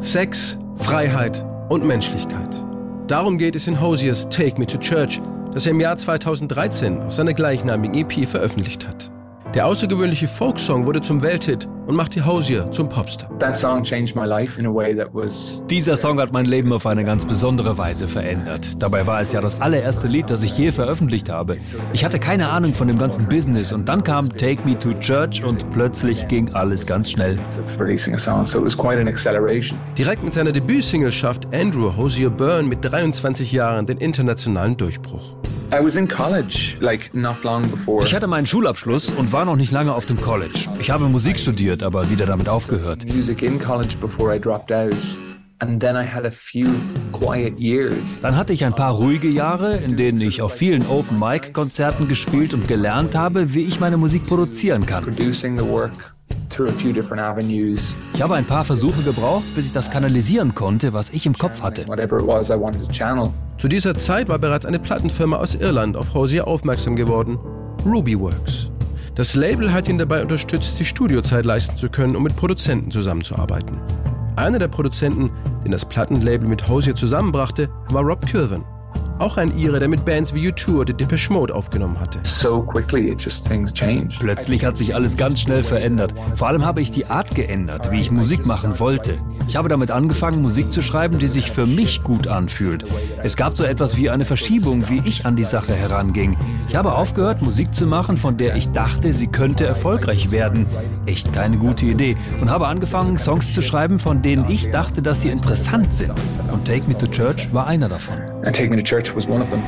Sex, Freiheit und Menschlichkeit. Darum geht es in Hosiers Take Me to Church, das er im Jahr 2013 auf seiner gleichnamigen EP veröffentlicht hat. Der außergewöhnliche Folksong wurde zum Welthit und machte Hosier zum Popstar. Dieser Song hat mein Leben auf eine ganz besondere Weise verändert. Dabei war es ja das allererste Lied, das ich je veröffentlicht habe. Ich hatte keine Ahnung von dem ganzen Business und dann kam Take Me to Church und plötzlich ging alles ganz schnell. Direkt mit seiner Debütsingle schafft Andrew Hosier Byrne mit 23 Jahren den internationalen Durchbruch. Ich hatte meinen Schulabschluss und war noch nicht lange auf dem College. Ich habe Musik studiert, aber wieder damit aufgehört. Dann hatte ich ein paar ruhige Jahre, in denen ich auf vielen Open-Mic-Konzerten gespielt und gelernt habe, wie ich meine Musik produzieren kann. Ich habe ein paar Versuche gebraucht, bis ich das kanalisieren konnte, was ich im Kopf hatte. Zu dieser Zeit war bereits eine Plattenfirma aus Irland auf Hosier aufmerksam geworden, Rubyworks. Das Label hat ihn dabei unterstützt, sich Studiozeit leisten zu können, um mit Produzenten zusammenzuarbeiten. Einer der Produzenten, den das Plattenlabel mit Hosier zusammenbrachte, war Rob Kirvan. Auch ein Ire, der mit Bands wie U2 oder Depeche Mode aufgenommen hatte. So quickly it just things change. Plötzlich hat sich alles ganz schnell verändert. Vor allem habe ich die Art geändert, wie ich Musik machen wollte. Ich habe damit angefangen, Musik zu schreiben, die sich für mich gut anfühlt. Es gab so etwas wie eine Verschiebung, wie ich an die Sache heranging. Ich habe aufgehört, Musik zu machen, von der ich dachte, sie könnte erfolgreich werden. Echt keine gute Idee. Und habe angefangen, Songs zu schreiben, von denen ich dachte, dass sie interessant sind. Und Take Me to Church war einer davon. And Take Me to Church was one of them.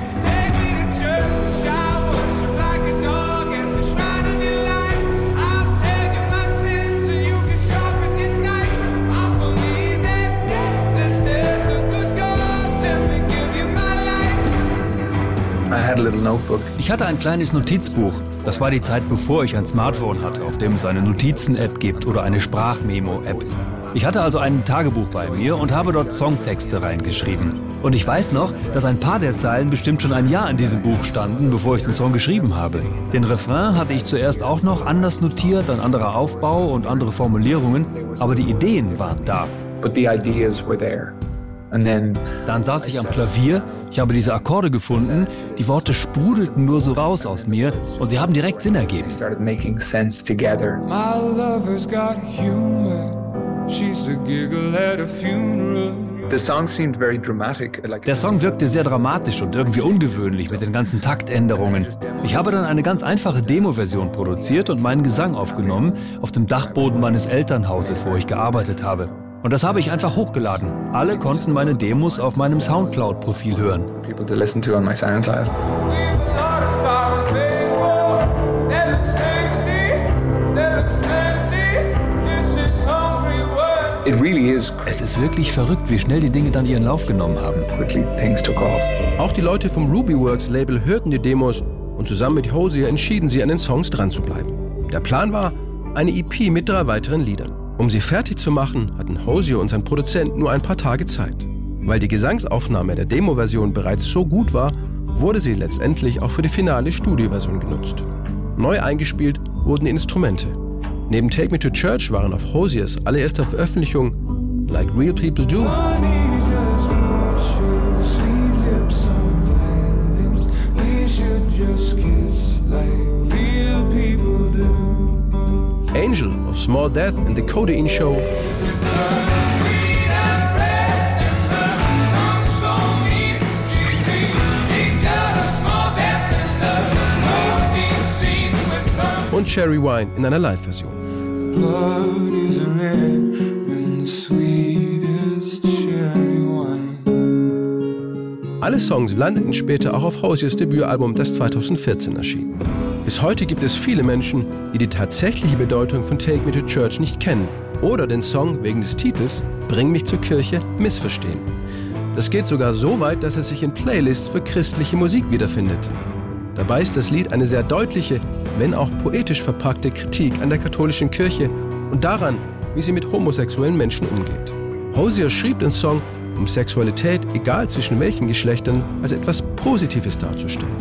Ich hatte ein kleines Notizbuch. Das war die Zeit, bevor ich ein Smartphone hatte, auf dem es eine Notizen-App gibt oder eine Sprachmemo-App. Ich hatte also ein Tagebuch bei mir und habe dort Songtexte reingeschrieben. Und ich weiß noch, dass ein paar der Zeilen bestimmt schon ein Jahr in diesem Buch standen, bevor ich den Song geschrieben habe. Den Refrain hatte ich zuerst auch noch anders notiert, ein anderer Aufbau und andere Formulierungen, aber die Ideen waren da. But the ideas were there. Dann saß ich am Klavier, ich habe diese Akkorde gefunden, die Worte sprudelten nur so raus aus mir und sie haben direkt Sinn ergeben. My lover's got humor. Der Song wirkte sehr dramatisch und irgendwie ungewöhnlich mit den ganzen Taktänderungen. Ich habe dann eine ganz einfache Demo-Version produziert und meinen Gesang aufgenommen auf dem Dachboden meines Elternhauses, wo ich gearbeitet habe. Und das habe ich einfach hochgeladen. Alle konnten meine Demos auf meinem Soundcloud-Profil hören. Es ist wirklich verrückt, wie schnell die Dinge dann ihren Lauf genommen haben. Auch die Leute vom Rubyworks Label hörten die Demos und zusammen mit Hosier entschieden sie, an den Songs dran zu bleiben. Der Plan war eine EP mit drei weiteren Liedern. Um sie fertig zu machen, hatten Hosier und sein Produzent nur ein paar Tage Zeit. Weil die Gesangsaufnahme der Demo-Version bereits so gut war, wurde sie letztendlich auch für die finale Studioversion genutzt. Neu eingespielt wurden die Instrumente. Neben Take Me to Church waren auf Hosiers allererster Veröffentlichung Like Real People Do Angel of Small Death and the Codeine Show und Cherry Wine in einer Live-Version. Alle Songs landeten später auch auf Hosiers Debütalbum, das 2014 erschien. Bis heute gibt es viele Menschen, die die tatsächliche Bedeutung von Take Me to Church nicht kennen oder den Song wegen des Titels Bring mich zur Kirche missverstehen. Das geht sogar so weit, dass er sich in Playlists für christliche Musik wiederfindet. Dabei ist das Lied eine sehr deutliche, wenn auch poetisch verpackte Kritik an der katholischen Kirche und daran, wie sie mit homosexuellen Menschen umgeht. Hosier schrieb den Song, um Sexualität, egal zwischen welchen Geschlechtern, als etwas Positives darzustellen.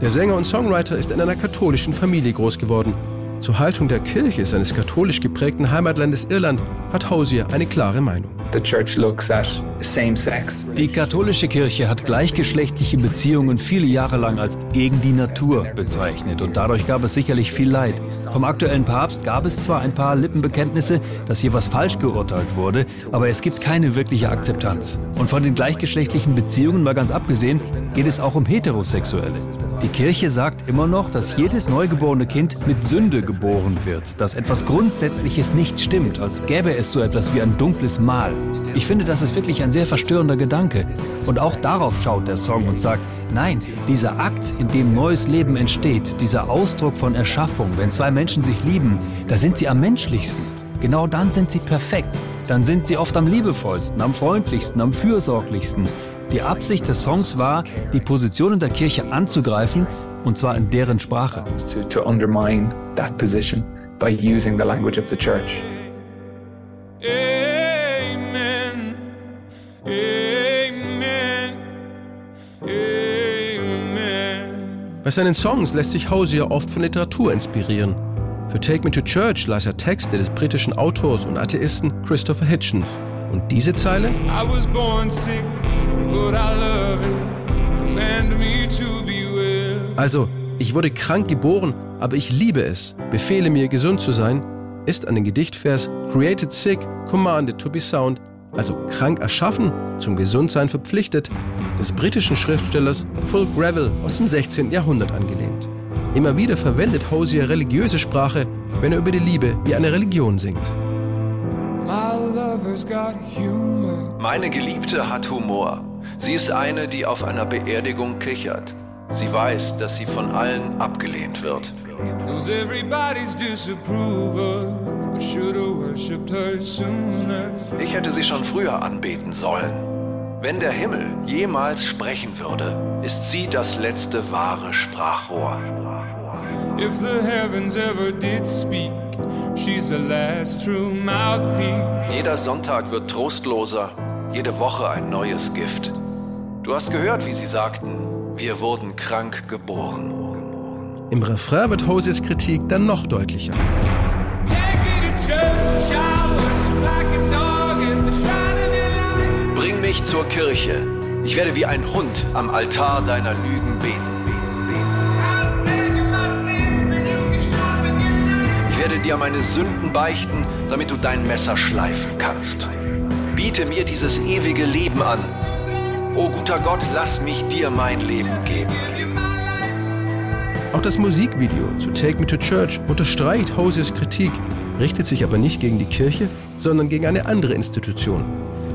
Der Sänger und Songwriter ist in einer katholischen Familie groß geworden Zur Haltung der Kirche seines katholisch geprägten Heimatlandes Irland hat Hosier eine klare Meinung. Die katholische Kirche hat gleichgeschlechtliche Beziehungen viele Jahre lang als gegen die Natur bezeichnet und dadurch gab es sicherlich viel Leid. Vom aktuellen Papst gab es zwar ein paar Lippenbekenntnisse, dass hier was falsch geurteilt wurde, aber es gibt keine wirkliche Akzeptanz. Und von den gleichgeschlechtlichen Beziehungen mal ganz abgesehen, geht es auch um Heterosexuelle. Die Kirche sagt immer noch, dass jedes neugeborene Kind mit Sünde geboren wird, dass etwas Grundsätzliches nicht stimmt, als gäbe es so etwas wie ein dunkles Mal. Ich finde, das ist wirklich ein sehr verstörender Gedanke. Und auch darauf schaut der Song und sagt, nein, dieser Akt, in dem neues Leben entsteht, dieser Ausdruck von Erschaffung, wenn zwei Menschen sich lieben, da sind sie am menschlichsten. Genau dann sind sie perfekt. Dann sind sie oft am liebevollsten, am freundlichsten, am fürsorglichsten. Die Absicht des Songs war, die Positionen der Kirche anzugreifen, und zwar in deren Sprache. To, to undermine that position by using the language of the church. Amen. Amen. Amen. Bei seinen Songs lässt sich Hosier oft von Literatur inspirieren. Für Take Me to Church las er Texte des britischen Autors und Atheisten Christopher Hitchens. Und diese Zeile? Also, ich wurde krank geboren, aber ich liebe es. Befehle mir, gesund zu sein, ist an den Gedichtvers Created sick, commanded to be sound, also krank erschaffen, zum Gesundsein verpflichtet, des britischen Schriftstellers Fulk Gravel aus dem 16. Jahrhundert angelehnt. Immer wieder verwendet Hosier religiöse Sprache, wenn er über die Liebe wie eine Religion singt. Meine Geliebte hat Humor. Sie ist eine, die auf einer Beerdigung kichert. Sie weiß, dass sie von allen abgelehnt wird. Ich hätte sie schon früher anbeten sollen. Wenn der Himmel jemals sprechen würde, ist sie das letzte wahre Sprachrohr. If the heavens ever did speak, she's the last true mouthpiece. Jeder Sonntag wird trostloser, jede Woche ein neues Gift. Du hast gehört, wie sie sagten, wir wurden krank geboren. Im Refrain wird Hoses Kritik dann noch deutlicher. Bring mich zur Kirche. Ich werde wie ein Hund am Altar deiner Lügen beten. Dir meine Sünden beichten, damit du dein Messer schleifen kannst. Biete mir dieses ewige Leben an. O guter Gott, lass mich dir mein Leben geben. Auch das Musikvideo zu Take Me to Church unterstreicht Hoses Kritik, richtet sich aber nicht gegen die Kirche, sondern gegen eine andere Institution.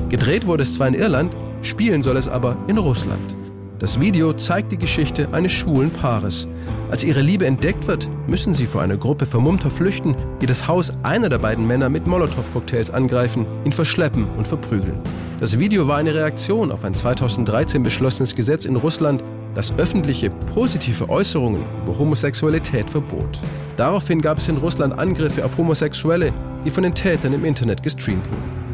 Gedreht wurde es zwar in Irland, spielen soll es aber in Russland. Das Video zeigt die Geschichte eines schwulen Paares. Als ihre Liebe entdeckt wird, müssen sie vor einer Gruppe Vermummter flüchten, die das Haus einer der beiden Männer mit Molotow-Cocktails angreifen, ihn verschleppen und verprügeln. Das Video war eine Reaktion auf ein 2013 beschlossenes Gesetz in Russland, das öffentliche positive Äußerungen über Homosexualität verbot. Daraufhin gab es in Russland Angriffe auf Homosexuelle, die von den Tätern im Internet gestreamt wurden.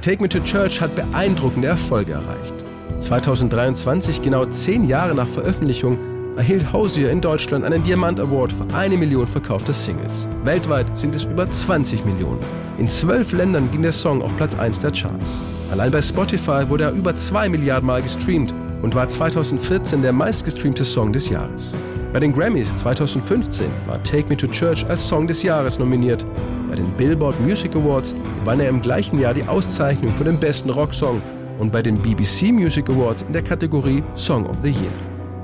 Take Me to Church hat beeindruckende Erfolge erreicht. 2023, genau zehn Jahre nach Veröffentlichung, erhielt Hosier in Deutschland einen Diamant Award für eine Million verkaufte Singles. Weltweit sind es über 20 Millionen. In zwölf Ländern ging der Song auf Platz 1 der Charts. Allein bei Spotify wurde er über 2 Milliarden Mal gestreamt und war 2014 der meistgestreamte Song des Jahres. Bei den Grammys 2015 war Take Me to Church als Song des Jahres nominiert. Bei den Billboard Music Awards gewann er im gleichen Jahr die Auszeichnung für den besten Rocksong und bei den BBC Music Awards in der Kategorie Song of the Year.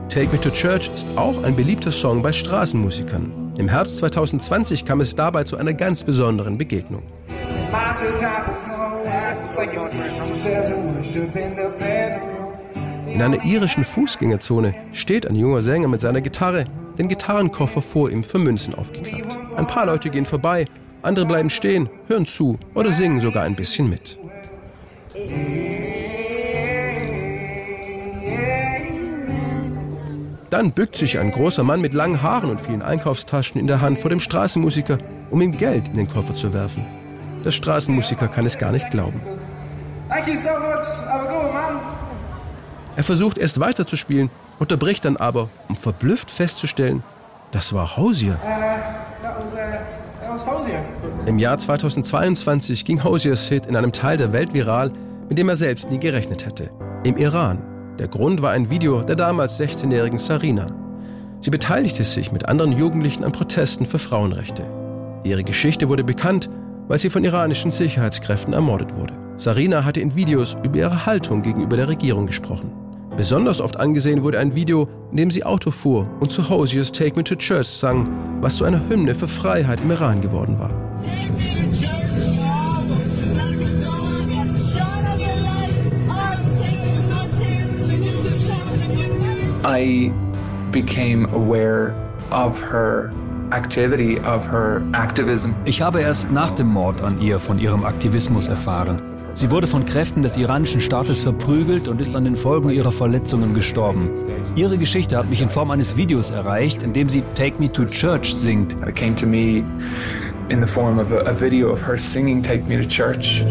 Take Me to Church ist auch ein beliebter Song bei Straßenmusikern. Im Herbst 2020 kam es dabei zu einer ganz besonderen Begegnung. In einer irischen Fußgängerzone steht ein junger Sänger mit seiner Gitarre, den Gitarrenkoffer vor ihm für Münzen aufgeklappt. Ein paar Leute gehen vorbei, andere bleiben stehen, hören zu oder singen sogar ein bisschen mit. Dann bückt sich ein großer Mann mit langen Haaren und vielen Einkaufstaschen in der Hand vor dem Straßenmusiker, um ihm Geld in den Koffer zu werfen. Der Straßenmusiker kann es gar nicht glauben. Er versucht erst weiterzuspielen, unterbricht dann aber, um verblüfft festzustellen, Das war Hosier. Im Jahr 2022 ging Hosiers Hit in einem Teil der Welt viral, mit dem er selbst nie gerechnet hätte. Im Iran. Der Grund war ein Video der damals 16-jährigen Sarina. Sie beteiligte sich mit anderen Jugendlichen an Protesten für Frauenrechte. Ihre Geschichte wurde bekannt, weil sie von iranischen Sicherheitskräften ermordet wurde. Sarina hatte in Videos über ihre Haltung gegenüber der Regierung gesprochen. Besonders oft angesehen wurde ein Video, in dem sie Auto fuhr und zu Hosiers Take Me to Church sang, was zu einer Hymne für Freiheit im Iran geworden war. I became aware of her activity, of her activism. Ich habe erst nach dem Mord an ihr von ihrem Aktivismus erfahren. Sie wurde von Kräften des iranischen Staates verprügelt und ist an den Folgen ihrer Verletzungen gestorben. Ihre Geschichte hat mich in Form eines Videos erreicht, in dem sie Take Me to Church singt. It came to me in the form of a, a video of her singing Take Me to Church.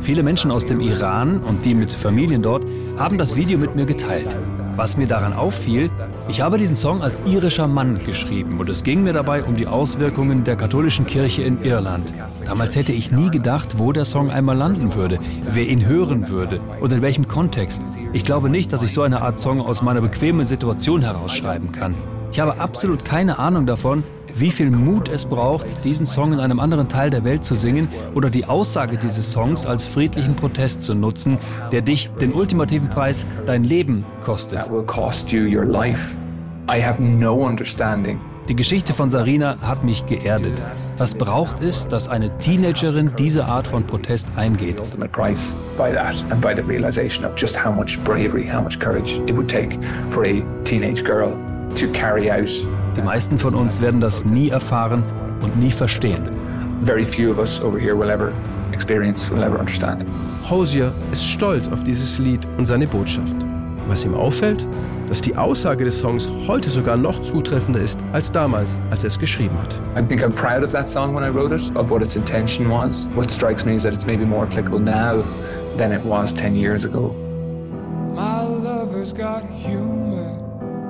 Viele Menschen aus dem Iran und die mit Familien dort haben das Video mit mir geteilt. Was mir daran auffiel, ich habe diesen Song als irischer Mann geschrieben und es ging mir dabei um die Auswirkungen der katholischen Kirche in Irland. Damals hätte ich nie gedacht, wo der Song einmal landen würde, wer ihn hören würde und in welchem Kontext. Ich glaube nicht, dass ich so eine Art Song aus meiner bequemen Situation herausschreiben kann. Ich habe absolut keine Ahnung davon, wie viel Mut es braucht, diesen Song in einem anderen Teil der Welt zu singen oder die Aussage dieses Songs als friedlichen Protest zu nutzen, der dich den ultimativen Preis, dein Leben kostet. that will cost you your life. I have no understanding. Die Geschichte von Sarina hat mich geerdet. Was braucht es, dass eine Teenagerin diese Art von Protest eingeht? ultimate price by that and by the realization of just how much bravery, how much courage it would take for a teenage girl to carry out. Die meisten von uns werden das nie erfahren und nie verstehen. Very few of us over here will ever experience, will ever understand. Hosier ist stolz auf dieses Lied und seine Botschaft. Was ihm auffällt, dass die Aussage des Songs heute sogar noch zutreffender ist als damals, als er es geschrieben hat. I think I'm proud of that song when I wrote it, of what its intention was. What strikes me is that it's maybe more applicable now than it was 10 years ago. My lover's got humor.